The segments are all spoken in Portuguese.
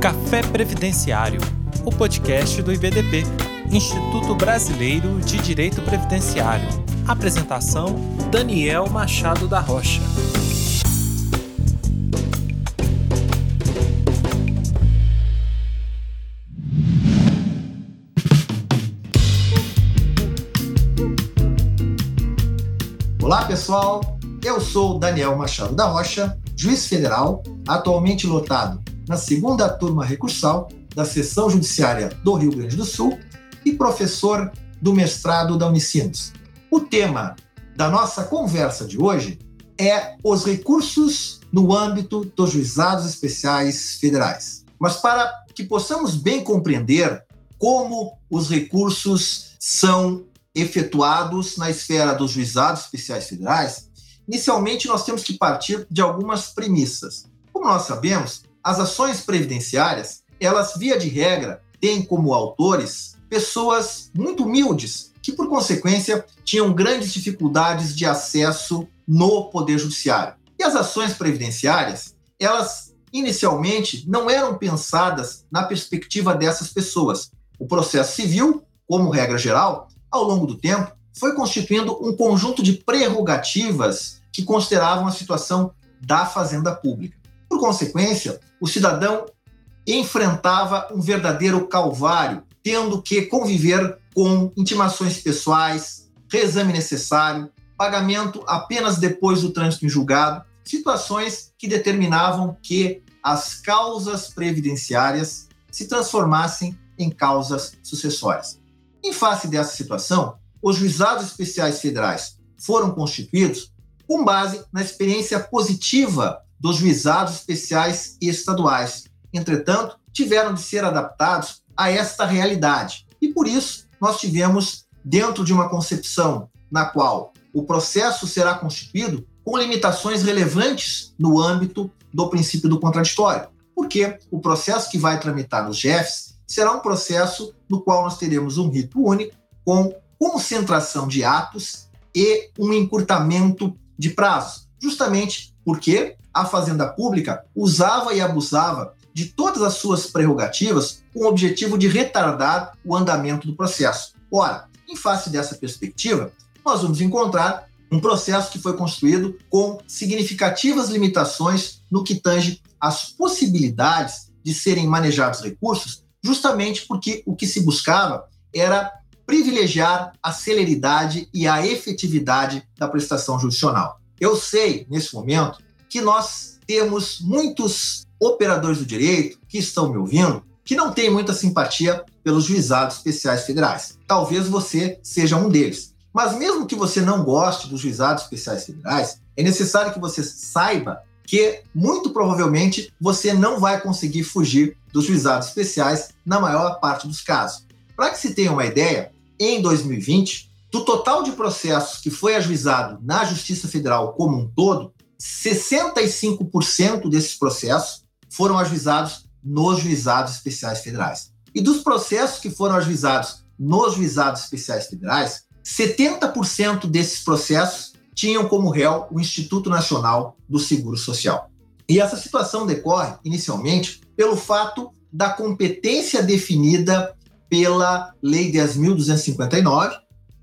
Café Previdenciário, o podcast do IBDP, Instituto Brasileiro de Direito Previdenciário. Apresentação: Daniel Machado da Rocha. Olá, pessoal. Eu sou Daniel Machado da Rocha, juiz federal, atualmente lotado na segunda turma recursal da Seção Judiciária do Rio Grande do Sul e professor do mestrado da Unicinos. O tema da nossa conversa de hoje é os recursos no âmbito dos juizados especiais federais. Mas para que possamos bem compreender como os recursos são efetuados na esfera dos juizados especiais federais, inicialmente nós temos que partir de algumas premissas. Como nós sabemos, as ações previdenciárias, elas via de regra têm como autores pessoas muito humildes, que por consequência tinham grandes dificuldades de acesso no poder judiciário. E as ações previdenciárias, elas inicialmente não eram pensadas na perspectiva dessas pessoas. O processo civil, como regra geral, ao longo do tempo, foi constituindo um conjunto de prerrogativas que consideravam a situação da fazenda pública. Por consequência, o cidadão enfrentava um verdadeiro calvário, tendo que conviver com intimações pessoais, reexame necessário, pagamento apenas depois do trânsito em julgado, situações que determinavam que as causas previdenciárias se transformassem em causas sucessórias. Em face dessa situação, os juizados especiais federais foram constituídos com base na experiência positiva dos juizados especiais estaduais. Entretanto, tiveram de ser adaptados a esta realidade. E por isso, nós tivemos, dentro de uma concepção na qual o processo será constituído com limitações relevantes no âmbito do princípio do contraditório. Porque o processo que vai tramitar nos GEFs será um processo no qual nós teremos um rito único, com concentração de atos e um encurtamento de prazos, justamente porque a Fazenda Pública usava e abusava de todas as suas prerrogativas com o objetivo de retardar o andamento do processo. Ora, em face dessa perspectiva, nós vamos encontrar um processo que foi construído com significativas limitações no que tange às possibilidades de serem manejados recursos justamente porque o que se buscava era privilegiar a celeridade e a efetividade da prestação judicial. Eu sei, nesse momento, que nós temos muitos operadores do direito que estão me ouvindo que não têm muita simpatia pelos juizados especiais federais. Talvez você seja um deles. Mas mesmo que você não goste dos juizados especiais federais, é necessário que você saiba que muito provavelmente você não vai conseguir fugir dos juizados especiais na maior parte dos casos. Para que se tenha uma ideia, em 2020, do total de processos que foi ajuizado na Justiça Federal como um todo, 65% desses processos foram ajuizados nos juizados especiais federais. E dos processos que foram ajuizados nos juizados especiais federais, 70% desses processos tinham como réu o Instituto Nacional do Seguro Social. E essa situação decorre, inicialmente, pelo fato da competência definida pela Lei 10.259,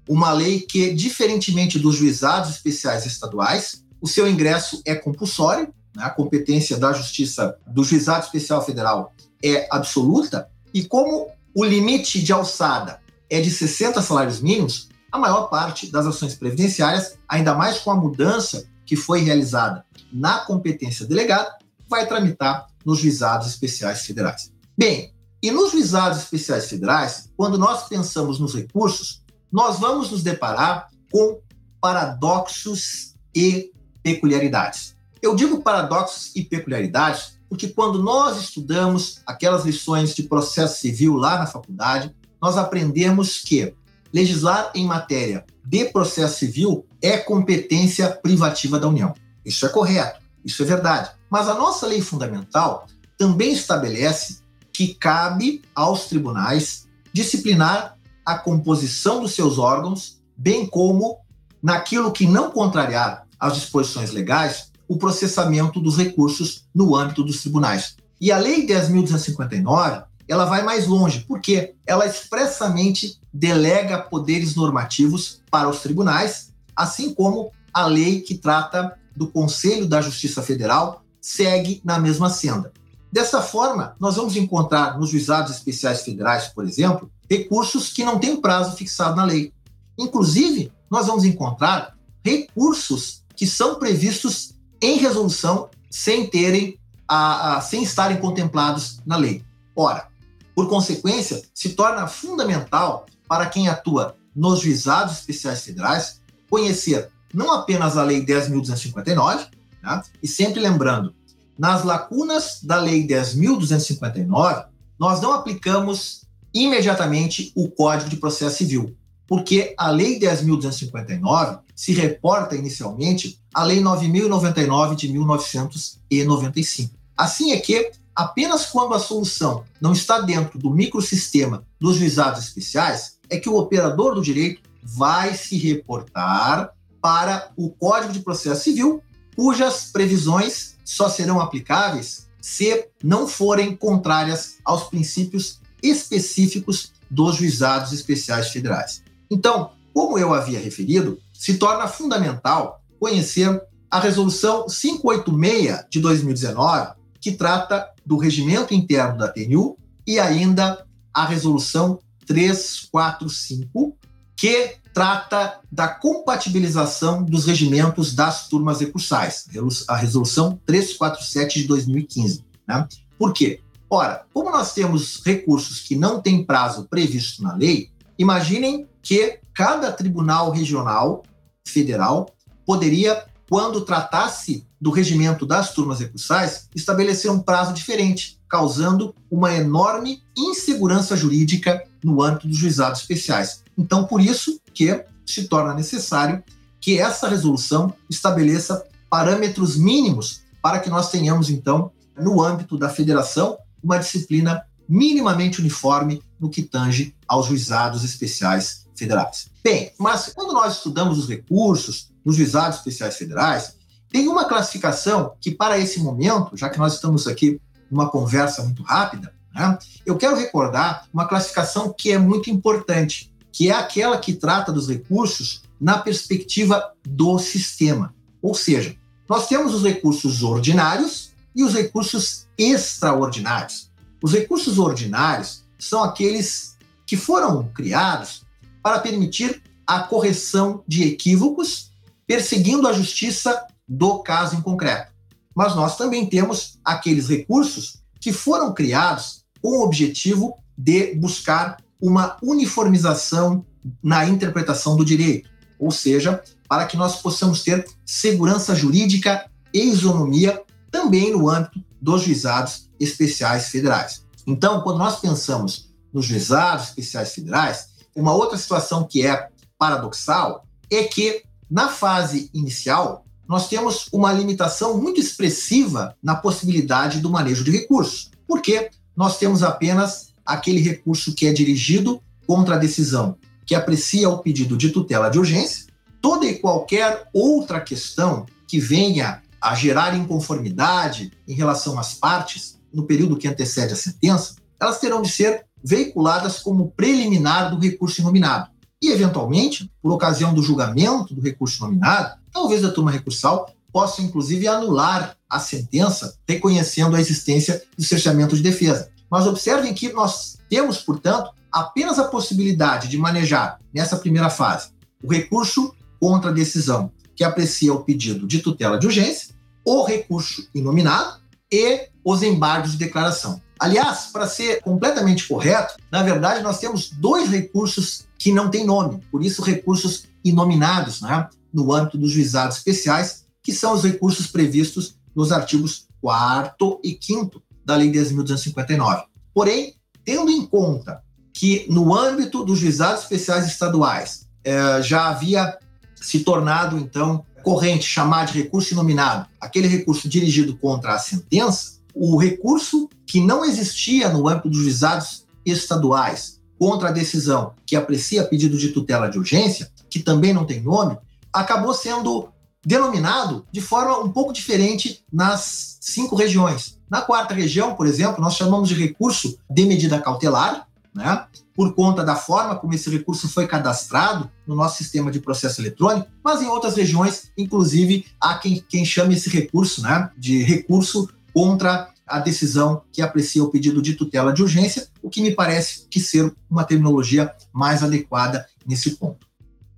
uma lei que, diferentemente dos juizados especiais estaduais, o seu ingresso é compulsório, né? a competência da Justiça do Juizado Especial Federal é absoluta, e como o limite de alçada é de 60 salários mínimos, a maior parte das ações previdenciárias, ainda mais com a mudança que foi realizada na competência delegada, vai tramitar nos juizados especiais federais. Bem, e nos juizados especiais federais, quando nós pensamos nos recursos, nós vamos nos deparar com paradoxos e peculiaridades. Eu digo paradoxos e peculiaridades porque quando nós estudamos aquelas lições de processo civil lá na faculdade, nós aprendemos que legislar em matéria de processo civil é competência privativa da União. Isso é correto, isso é verdade. Mas a nossa lei fundamental também estabelece que cabe aos tribunais disciplinar a composição dos seus órgãos, bem como, naquilo que não contrariar as disposições legais, o processamento dos recursos no âmbito dos tribunais. E a Lei 10.259, ela vai mais longe, porque ela expressamente delega poderes normativos para os tribunais, assim como a lei que trata do Conselho da Justiça Federal segue na mesma senda. Dessa forma, nós vamos encontrar nos juizados especiais federais, por exemplo, recursos que não têm prazo fixado na lei. Inclusive, nós vamos encontrar recursos que são previstos em resolução sem terem a, a, sem estarem contemplados na lei. Ora, por consequência, se torna fundamental para quem atua nos juizados especiais federais conhecer não apenas a Lei 10.259, né, e sempre lembrando, nas lacunas da Lei 10.259, nós não aplicamos imediatamente o Código de Processo Civil, porque a Lei 10.259 se reporta inicialmente à Lei 9.099 de 1995. Assim é que, apenas quando a solução não está dentro do microsistema dos juizados especiais, é que o operador do direito vai se reportar para o Código de Processo Civil, cujas previsões só serão aplicáveis se não forem contrárias aos princípios específicos dos juizados especiais federais. Então, como eu havia referido, se torna fundamental conhecer a Resolução 586 de 2019, que trata do regimento interno da TNU, e ainda a Resolução 345, que trata da compatibilização dos regimentos das turmas recursais, a Resolução 347 de 2015. Né? Por quê? Ora, como nós temos recursos que não têm prazo previsto na lei, imaginem que cada tribunal regional federal poderia, quando tratasse do regimento das turmas recursais, estabelecer um prazo diferente, causando uma enorme insegurança jurídica no âmbito dos juizados especiais. Então, por isso que se torna necessário que essa resolução estabeleça parâmetros mínimos para que nós tenhamos, então, no âmbito da federação, uma disciplina minimamente uniforme no que tange aos juizados especiais federais. Bem, mas quando nós estudamos os recursos nos juizados especiais federais, tem uma classificação que, para esse momento, já que nós estamos aqui numa conversa muito rápida, né, eu quero recordar uma classificação que é muito importante, que é aquela que trata dos recursos na perspectiva do sistema. Ou seja, nós temos os recursos ordinários e os recursos extraordinários. Os recursos ordinários são aqueles que foram criados para permitir a correção de equívocos, perseguindo a justiça do caso em concreto. Mas nós também temos aqueles recursos que foram criados com o objetivo de buscar uma uniformização na interpretação do direito, ou seja, para que nós possamos ter segurança jurídica e isonomia também no âmbito dos juizados especiais federais. Então, quando nós pensamos nos juizados especiais federais, uma outra situação que é paradoxal é que, na fase inicial, nós temos uma limitação muito expressiva na possibilidade do manejo de recursos, porque nós temos apenas aquele recurso que é dirigido contra a decisão que aprecia o pedido de tutela de urgência, toda e qualquer outra questão que venha a gerar inconformidade em relação às partes no período que antecede a sentença, elas terão de ser veiculadas como preliminar do recurso nominado. E, eventualmente, por ocasião do julgamento do recurso nominado, talvez a turma recursal possa, inclusive, anular a sentença, reconhecendo a existência do cerceamento de defesa. Mas observem que nós temos, portanto, apenas a possibilidade de manejar, nessa primeira fase, o recurso contra a decisão que aprecia o pedido de tutela de urgência, o recurso inominado e os embargos de declaração. Aliás, para ser completamente correto, na verdade nós temos dois recursos que não têm nome, por isso recursos inominados, né, no âmbito dos juizados especiais, que são os recursos previstos nos artigos 4 e 5 da Lei 10.259. Porém, tendo em conta que no âmbito dos juizados especiais estaduais eh, já havia se tornado, então, corrente chamar de recurso inominado aquele recurso dirigido contra a sentença, o recurso que não existia no âmbito dos juizados estaduais contra a decisão que aprecia pedido de tutela de urgência, que também não tem nome, acabou sendo denominado de forma um pouco diferente nas cinco regiões. Na quarta região, por exemplo, nós chamamos de recurso de medida cautelar, né? por conta da forma como esse recurso foi cadastrado no nosso sistema de processo eletrônico, mas em outras regiões, inclusive, há quem, quem chame esse recurso né, de recurso contra a decisão que aprecia o pedido de tutela de urgência, o que me parece que ser uma terminologia mais adequada nesse ponto.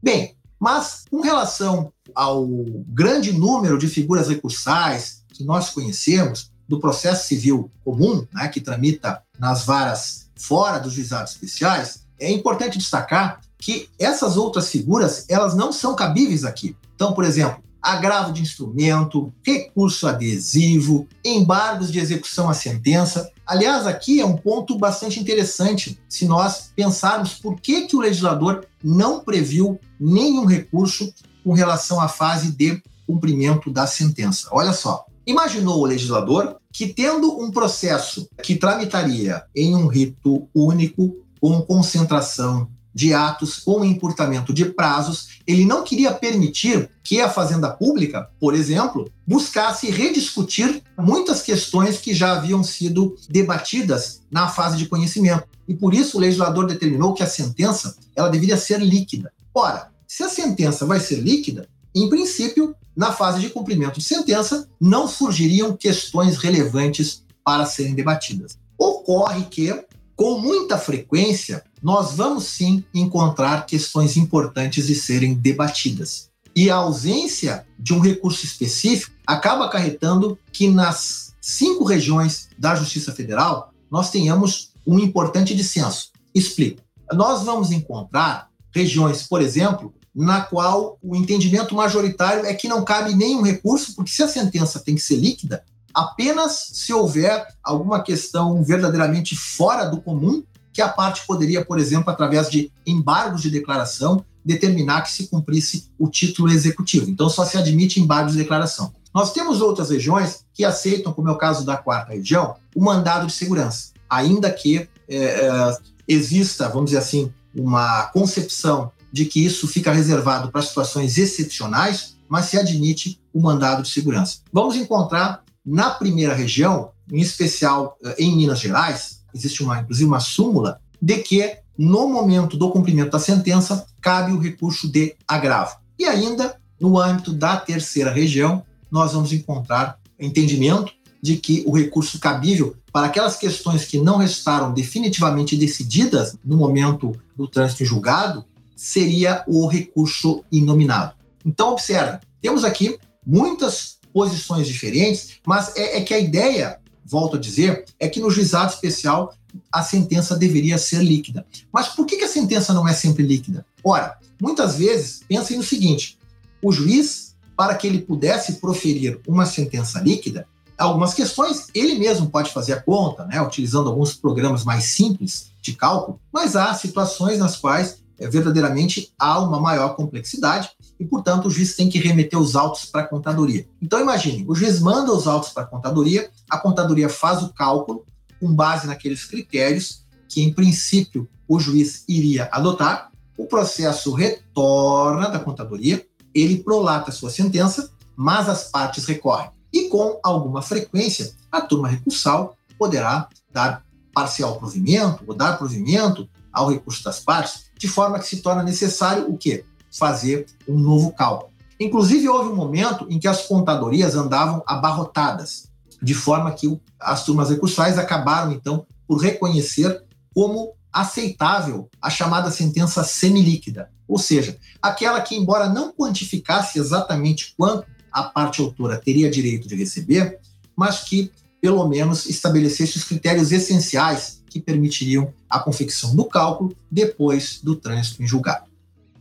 Bem, mas com relação ao grande número de figuras recursais que nós conhecemos do processo civil comum, né, que tramita nas varas fora dos juizados especiais, é importante destacar que essas outras figuras elas não são cabíveis aqui. Então, por exemplo, agravo de instrumento, recurso adesivo, embargos de execução à sentença. Aliás, aqui é um ponto bastante interessante se nós pensarmos por que, que o legislador não previu nenhum recurso com relação à fase de cumprimento da sentença. Olha só, imaginou o legislador que, tendo um processo que tramitaria em um rito único, com concentração de atos com encurtamento de prazos, ele não queria permitir que a Fazenda Pública, por exemplo, buscasse rediscutir muitas questões que já haviam sido debatidas na fase de conhecimento. E por isso o legislador determinou que a sentença ela deveria ser líquida. Ora, se a sentença vai ser líquida, em princípio, na fase de cumprimento de sentença, não surgiriam questões relevantes para serem debatidas. Ocorre que, com muita frequência, nós vamos sim encontrar questões importantes de serem debatidas. E a ausência de um recurso específico acaba acarretando que nas cinco regiões da Justiça Federal nós tenhamos um importante dissenso. Explico. Nós vamos encontrar regiões, por exemplo, na qual o entendimento majoritário é que não cabe nenhum recurso, porque se a sentença tem que ser líquida, apenas se houver alguma questão verdadeiramente fora do comum que a parte poderia, por exemplo, através de embargos de declaração, determinar que se cumprisse o título executivo. Então, só se admite embargos de declaração. Nós temos outras regiões que aceitam, como é o caso da quarta região, o mandado de segurança, ainda que é, é, exista, vamos dizer assim, uma concepção de que isso fica reservado para situações excepcionais, mas se admite o mandado de segurança. Vamos encontrar na primeira região, em especial é, em Minas Gerais, existe uma, inclusive uma súmula, de que no momento do cumprimento da sentença cabe o recurso de agravo. E ainda, no âmbito da terceira região, nós vamos encontrar entendimento de que o recurso cabível para aquelas questões que não restaram definitivamente decididas no momento do trânsito em julgado seria o recurso inominado. Então, observe, temos aqui muitas posições diferentes, mas é, é que a ideia volto a dizer, é que no juizado especial a sentença deveria ser líquida. Mas por que a sentença não é sempre líquida? Ora, muitas vezes, pensem no seguinte: o juiz, para que ele pudesse proferir uma sentença líquida, algumas questões ele mesmo pode fazer a conta, né, utilizando alguns programas mais simples de cálculo, mas há situações nas quais verdadeiramente há uma maior complexidade e, portanto, o juiz tem que remeter os autos para a contadoria. Então, imagine, o juiz manda os autos para a contadoria, a contadoria faz o cálculo com base naqueles critérios que, em princípio, o juiz iria adotar, o processo retorna da contadoria, ele prolata sua sentença, mas as partes recorrem. E com alguma frequência, a turma recursal poderá dar parcial provimento ou dar provimento ao recurso das partes, de forma que se torna necessário o quê? Fazer um novo cálculo. Inclusive, houve um momento em que as contadorias andavam abarrotadas, de forma que as turmas recursais acabaram, então, por reconhecer como aceitável a chamada sentença semilíquida, ou seja, aquela que, embora não quantificasse exatamente quanto a parte autora teria direito de receber, mas que, pelo menos, estabelecesse os critérios essenciais que permitiriam a confecção do cálculo depois do trânsito em julgado.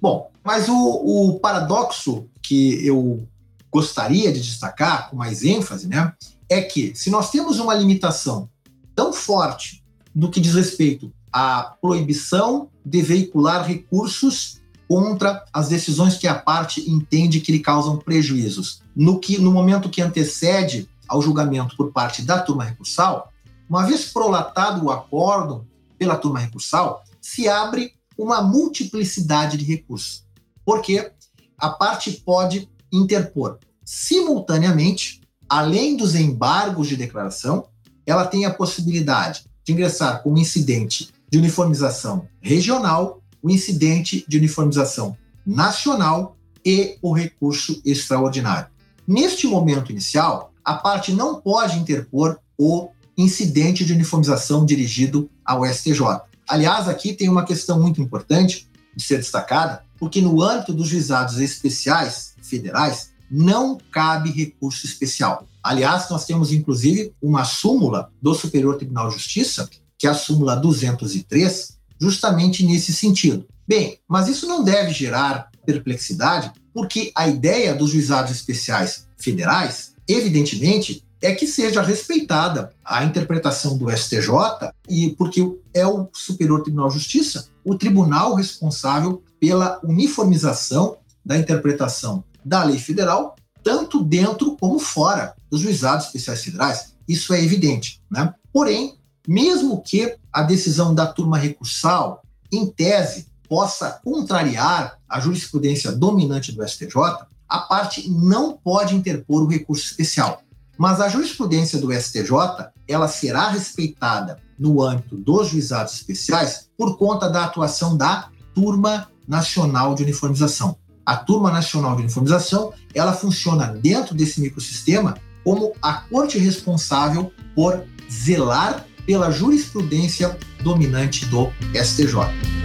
Bom, mas o, o paradoxo que eu gostaria de destacar com mais ênfase, né, é que se nós temos uma limitação tão forte no que diz respeito à proibição de veicular recursos contra as decisões que a parte entende que lhe causam prejuízos, no que no momento que antecede ao julgamento por parte da turma recursal, uma vez prolatado o acórdão pela turma recursal, se abre uma multiplicidade de recursos, porque a parte pode interpor simultaneamente, além dos embargos de declaração, ela tem a possibilidade de ingressar com um incidente de uniformização regional, o um incidente de uniformização nacional e o recurso extraordinário. Neste momento inicial, a parte não pode interpor o incidente de uniformização dirigido ao STJ. Aliás, aqui tem uma questão muito importante de ser destacada, porque no âmbito dos juizados especiais federais não cabe recurso especial. Aliás, nós temos inclusive uma súmula do Superior Tribunal de Justiça, que é a súmula 203, justamente nesse sentido. Bem, mas isso não deve gerar perplexidade, porque a ideia dos juizados especiais federais, evidentemente, é que seja respeitada a interpretação do STJ e porque é o Superior Tribunal de Justiça o tribunal responsável pela uniformização da interpretação da lei federal, tanto dentro como fora dos juizados especiais federais. Isso é evidente, né? Porém, mesmo que a decisão da turma recursal, em tese, possa contrariar a jurisprudência dominante do STJ, a parte não pode interpor o recurso especial. Mas a jurisprudência do STJ, ela será respeitada no âmbito dos juizados especiais por conta da atuação da Turma Nacional de Uniformização. A Turma Nacional de Uniformização, ela funciona dentro desse microsistema como a corte responsável por zelar pela jurisprudência dominante do STJ.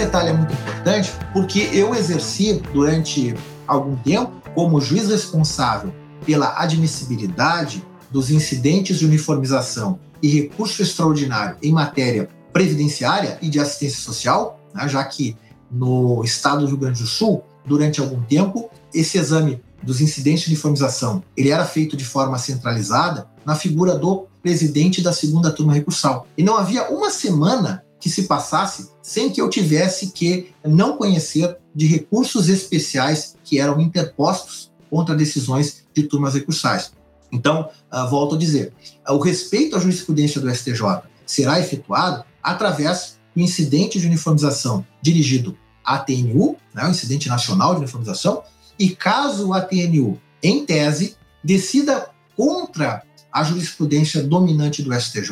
Detalhe é muito importante porque eu exerci durante algum tempo como juiz responsável pela admissibilidade dos incidentes de uniformização e recurso extraordinário em matéria previdenciária e de assistência social, né, já que no estado do Rio Grande do Sul, durante algum tempo, esse exame dos incidentes de uniformização ele era feito de forma centralizada na figura do presidente da segunda turma recursal. E não havia uma semana que se passasse sem que eu tivesse que não conhecer de recursos especiais que eram interpostos contra decisões de turmas recursais. Então, uh, volto a dizer, uh, o respeito à jurisprudência do STJ será efetuado através do incidente de uniformização dirigido à TNU, né, o incidente nacional de uniformização, e caso a TNU, em tese, decida contra a jurisprudência dominante do STJ,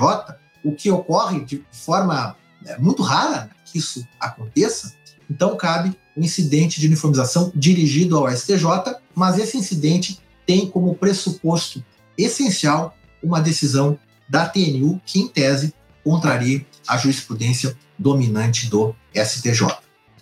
o que ocorre de forma é muito rara que isso aconteça, então cabe um incidente de uniformização dirigido ao STJ, mas esse incidente tem como pressuposto essencial uma decisão da TNU que, em tese, contraria a jurisprudência dominante do STJ.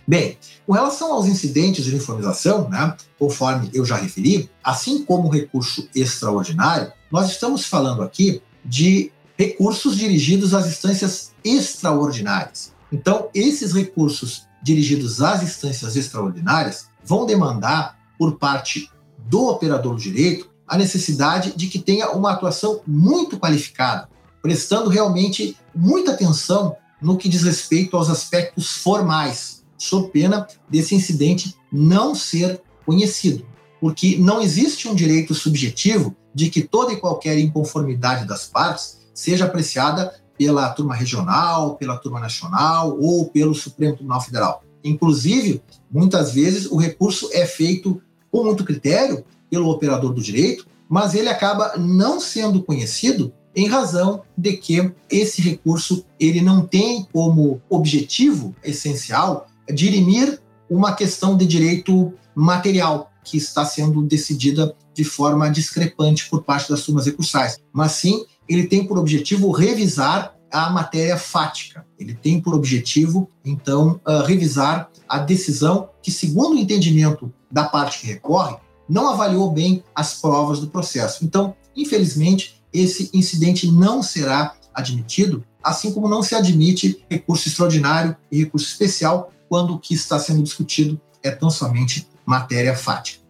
Bem, com relação aos incidentes de uniformização, né, conforme eu já referi, assim como o recurso extraordinário, nós estamos falando aqui de recursos dirigidos às instâncias extraordinárias. Então, esses recursos dirigidos às instâncias extraordinárias vão demandar, por parte do operador do direito, a necessidade de que tenha uma atuação muito qualificada, prestando realmente muita atenção no que diz respeito aos aspectos formais, sob pena desse incidente não ser conhecido. Porque não existe um direito subjetivo de que toda e qualquer inconformidade das partes seja apreciada pela turma regional, pela turma nacional ou pelo Supremo Tribunal Federal. Inclusive, muitas vezes o recurso é feito com muito critério pelo operador do direito, mas ele acaba não sendo conhecido em razão de que esse recurso ele não tem como objetivo essencial dirimir uma questão de direito material que está sendo decidida de forma discrepante por parte das turmas recursais, mas sim ele tem por objetivo revisar a matéria fática. Ele tem por objetivo, então, uh, revisar a decisão que, segundo o entendimento da parte que recorre, não avaliou bem as provas do processo. Então, infelizmente, esse incidente não será admitido, assim como não se admite recurso extraordinário e recurso especial quando o que está sendo discutido é tão somente matéria fática.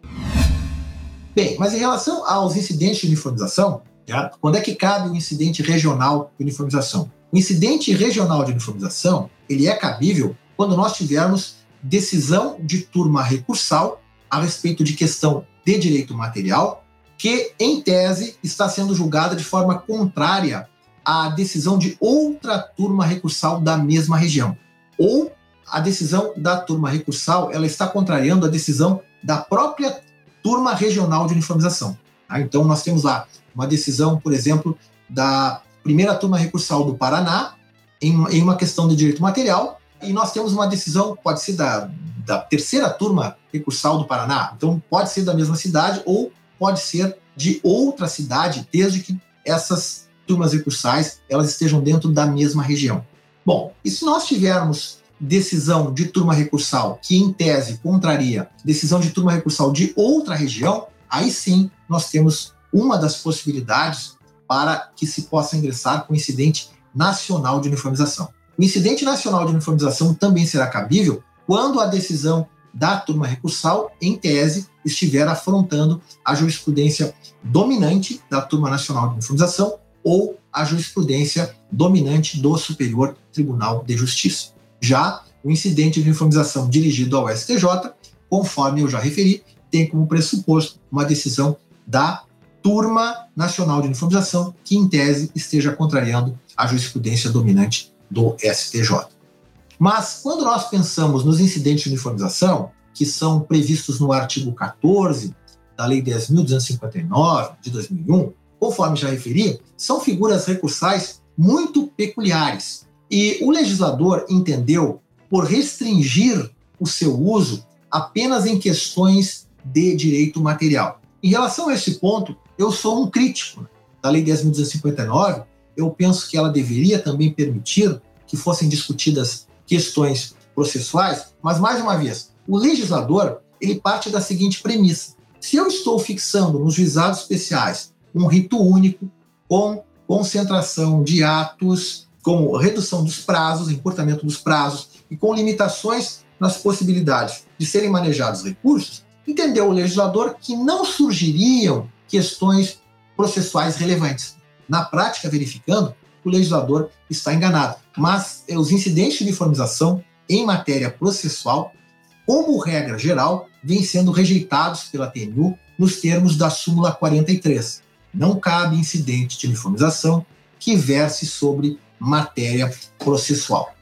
Bem, mas em relação aos incidentes de uniformização, Tá? Quando é que cabe o incidente regional de uniformização? O incidente regional de uniformização ele é cabível quando nós tivermos decisão de turma recursal a respeito de questão de direito material que, em tese, está sendo julgada de forma contrária a decisão de outra turma recursal da mesma região. Ou a decisão da turma recursal ela está contrariando a decisão da própria turma regional de uniformização. Tá? Então, nós temos lá uma decisão, por exemplo, da primeira turma recursal do Paraná, em, em uma questão de direito material, e nós temos uma decisão, pode ser da, da terceira turma recursal do Paraná, então pode ser da mesma cidade ou pode ser de outra cidade, desde que essas turmas recursais elas estejam dentro da mesma região. Bom, e se nós tivermos decisão de turma recursal que, em tese, contraria decisão de turma recursal de outra região, aí sim nós temos uma das possibilidades para que se possa ingressar com incidente nacional de uniformização. O incidente nacional de uniformização também será cabível quando a decisão da turma recursal, em tese, estiver afrontando a jurisprudência dominante da turma nacional de uniformização ou a jurisprudência dominante do Superior Tribunal de Justiça. Já o incidente de uniformização dirigido ao STJ, conforme eu já referi, tem como pressuposto uma decisão da turma nacional de uniformização que, em tese, esteja contrariando a jurisprudência dominante do STJ. Mas, quando nós pensamos nos incidentes de uniformização, que são previstos no artigo 14 da Lei 10.259 de 2001, conforme já referi, são figuras recursais muito peculiares. E o legislador entendeu por restringir o seu uso apenas em questões de direito material. Em relação a esse ponto, eu sou um crítico da Lei 10.259. Eu penso que ela deveria também permitir que fossem discutidas questões processuais, mas mais uma vez, o legislador ele parte da seguinte premissa: se eu estou fixando nos juizados especiais um rito único com concentração de atos, com redução dos prazos, encurtamento dos prazos e com limitações nas possibilidades de serem manejados recursos, entendeu o legislador que não surgiriam questões processuais relevantes. Na prática, verificando, o legislador está enganado. Mas eh, os incidentes de uniformização em matéria processual, como regra geral, vêm sendo rejeitados pela TNU nos termos da súmula 43. Não cabe incidente de uniformização que verse sobre matéria processual.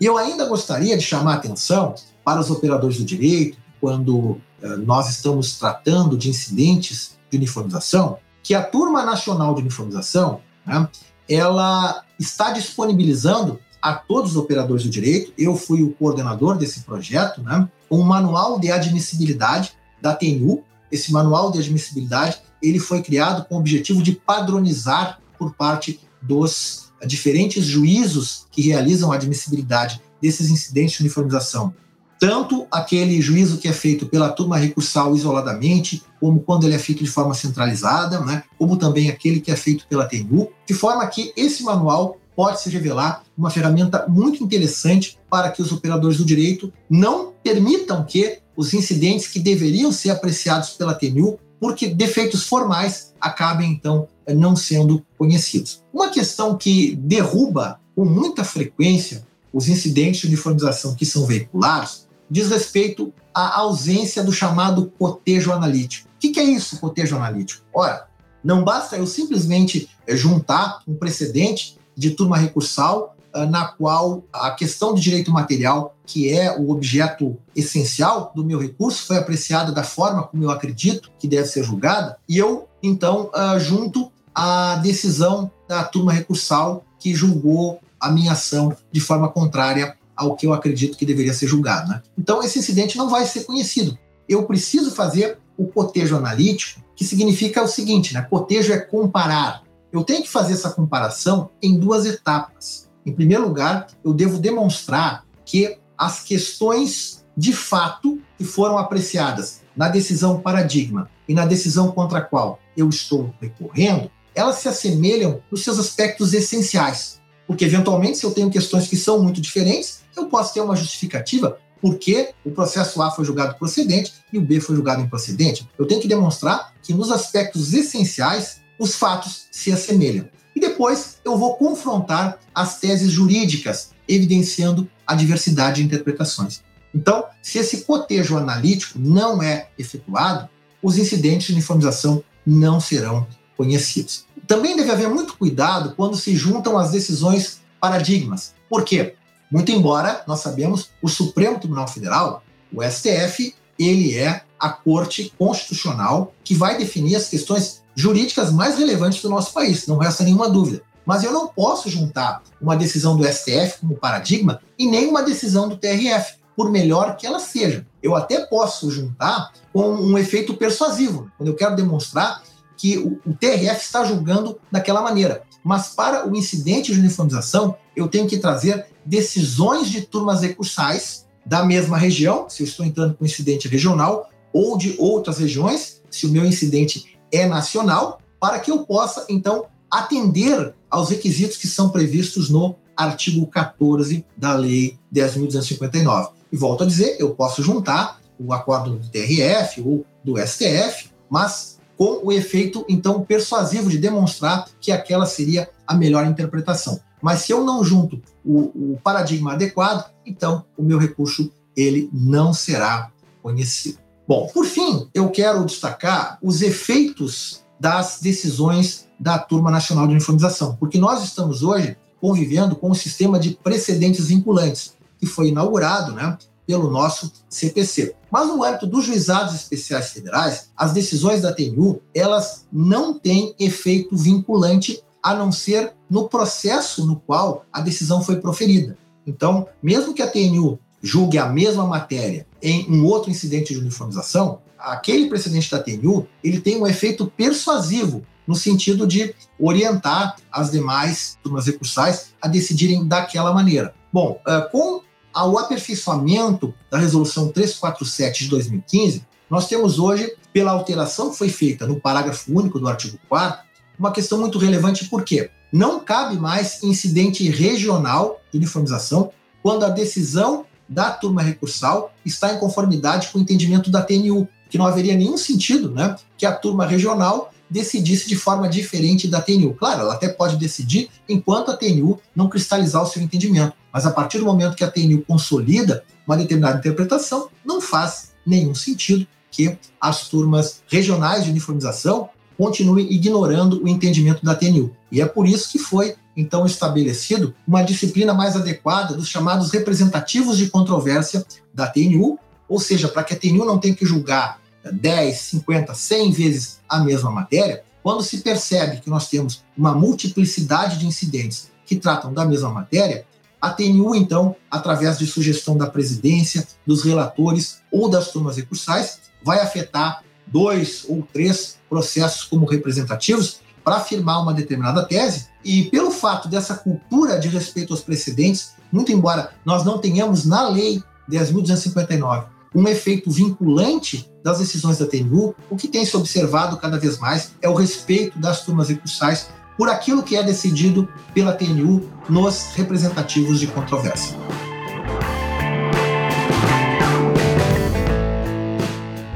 E eu ainda gostaria de chamar a atenção para os operadores do direito, quando nós estamos tratando de incidentes de uniformização, que a Turma Nacional de Uniformização né, ela está disponibilizando a todos os operadores do direito, eu fui o coordenador desse projeto, né, um manual de admissibilidade da TNU. Esse manual de admissibilidade ele foi criado com o objetivo de padronizar por parte dos diferentes juízos que realizam a admissibilidade desses incidentes de uniformização tanto aquele juízo que é feito pela turma recursal isoladamente, como quando ele é feito de forma centralizada, né, como também aquele que é feito pela TNU, de forma que esse manual pode se revelar uma ferramenta muito interessante para que os operadores do direito não permitam que os incidentes que deveriam ser apreciados pela TNU, porque defeitos formais acabem então não sendo conhecidos. Uma questão que derruba com muita frequência os incidentes de uniformização que são veiculados diz respeito à ausência do chamado cotejo analítico. O que é isso, cotejo analítico? Ora, não basta eu simplesmente eh, juntar um precedente de turma recursal eh, na qual a questão de direito material, que é o objeto essencial do meu recurso, foi apreciada da forma como eu acredito que deve ser julgada, e eu, então, eh, junto a decisão da turma recursal que julgou a minha ação de forma contrária ao que eu acredito que deveria ser julgado. Né? Então, esse incidente não vai ser conhecido. Eu preciso fazer o cotejo analítico, que significa o seguinte: né? cotejo é comparar. Eu tenho que fazer essa comparação em duas etapas. Em primeiro lugar, eu devo demonstrar que as questões de fato que foram apreciadas na decisão paradigma e na decisão contra a qual eu estou recorrendo, elas se assemelham nos seus aspectos essenciais. Porque, eventualmente, se eu tenho questões que são muito diferentes, eu posso ter uma justificativa porque o processo A foi julgado procedente e o B foi julgado improcedente. Eu tenho que demonstrar que nos aspectos essenciais os fatos se assemelham. E depois eu vou confrontar as teses jurídicas, evidenciando a diversidade de interpretações. Então, se esse cotejo analítico não é efetuado, os incidentes de uniformização não serão conhecidos. também deve haver muito cuidado quando se juntam as decisões paradigmas. Por quê? Muito embora nós sabemos o Supremo Tribunal Federal, o STF, ele é a corte constitucional que vai definir as questões jurídicas mais relevantes do nosso país, não resta nenhuma dúvida. Mas eu não posso juntar uma decisão do STF como paradigma e nem uma decisão do TRF, por melhor que ela seja. Eu até posso juntar com um efeito persuasivo, quando eu quero demonstrar que o, TRF está julgando daquela maneira. Mas para o incidente de uniformização, eu tenho que trazer decisões de turmas recursais da mesma região, se eu estou entrando com incidente regional, ou de outras regiões, se o meu incidente é nacional, para que eu possa, então, atender aos requisitos que são previstos no artigo 14 da Lei 10.259. E volto a dizer, eu posso juntar o acordo do TRF ou do STF, mas com o efeito, então, persuasivo de demonstrar que aquela seria a melhor interpretação. Mas se eu não junto o, o paradigma adequado, então o meu recurso ele não será conhecido. Bom, por fim, eu quero destacar os efeitos das decisões da Turma Nacional de Uniformização, porque nós estamos hoje convivendo com o sistema de precedentes vinculantes, que foi inaugurado né, pelo nosso CPC. Mas no âmbito dos juizados especiais federais, as decisões da TNU, elas não têm efeito vinculante a não ser no processo no qual a decisão foi proferida. Então, mesmo que a TNU julgue a mesma matéria em um outro incidente de uniformização, aquele precedente da TNU ele tem um efeito persuasivo no sentido de orientar as demais turmas recursais a decidirem daquela maneira. Bom, eh, com o aperfeiçoamento da Resolução 347 de 2015, nós temos hoje, pela alteração que foi feita no parágrafo único do artigo 4 uma questão muito relevante, porque não cabe mais incidente regional de uniformização quando a decisão da turma recursal está em conformidade com o entendimento da TNU, que não haveria nenhum sentido né, que a turma regional decidisse de forma diferente da TNU. Claro, ela até pode decidir enquanto a TNU não cristalizar o seu entendimento, mas a partir do momento que a TNU consolida uma determinada interpretação, não faz nenhum sentido que as turmas regionais de uniformização continue ignorando o entendimento da TNU. E é por isso que foi, então, estabelecido uma disciplina mais adequada dos chamados representativos de controvérsia da TNU, ou seja, para que a TNU não tenha que julgar 10, 50, 100 vezes a mesma matéria, quando se percebe que nós temos uma multiplicidade de incidentes que tratam da mesma matéria, a TNU, então, através de sugestão da presidência, dos relatores ou das turmas recursais, vai afetar dois ou três processos como representativos para afirmar uma determinada tese. E pelo fato dessa cultura de respeito aos precedentes, muito embora nós não tenhamos na lei 10.259 um efeito vinculante das decisões da TNU, o que tem se observado cada vez mais é o respeito das turmas recursais por aquilo que é decidido pela TNU nos representativos de controvérsia.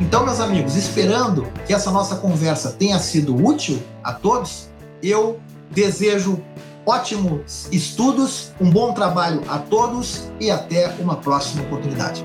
Então, meus amigos, esperando que essa nossa conversa tenha sido útil a todos, eu desejo ótimos estudos, um bom trabalho a todos e até uma próxima oportunidade.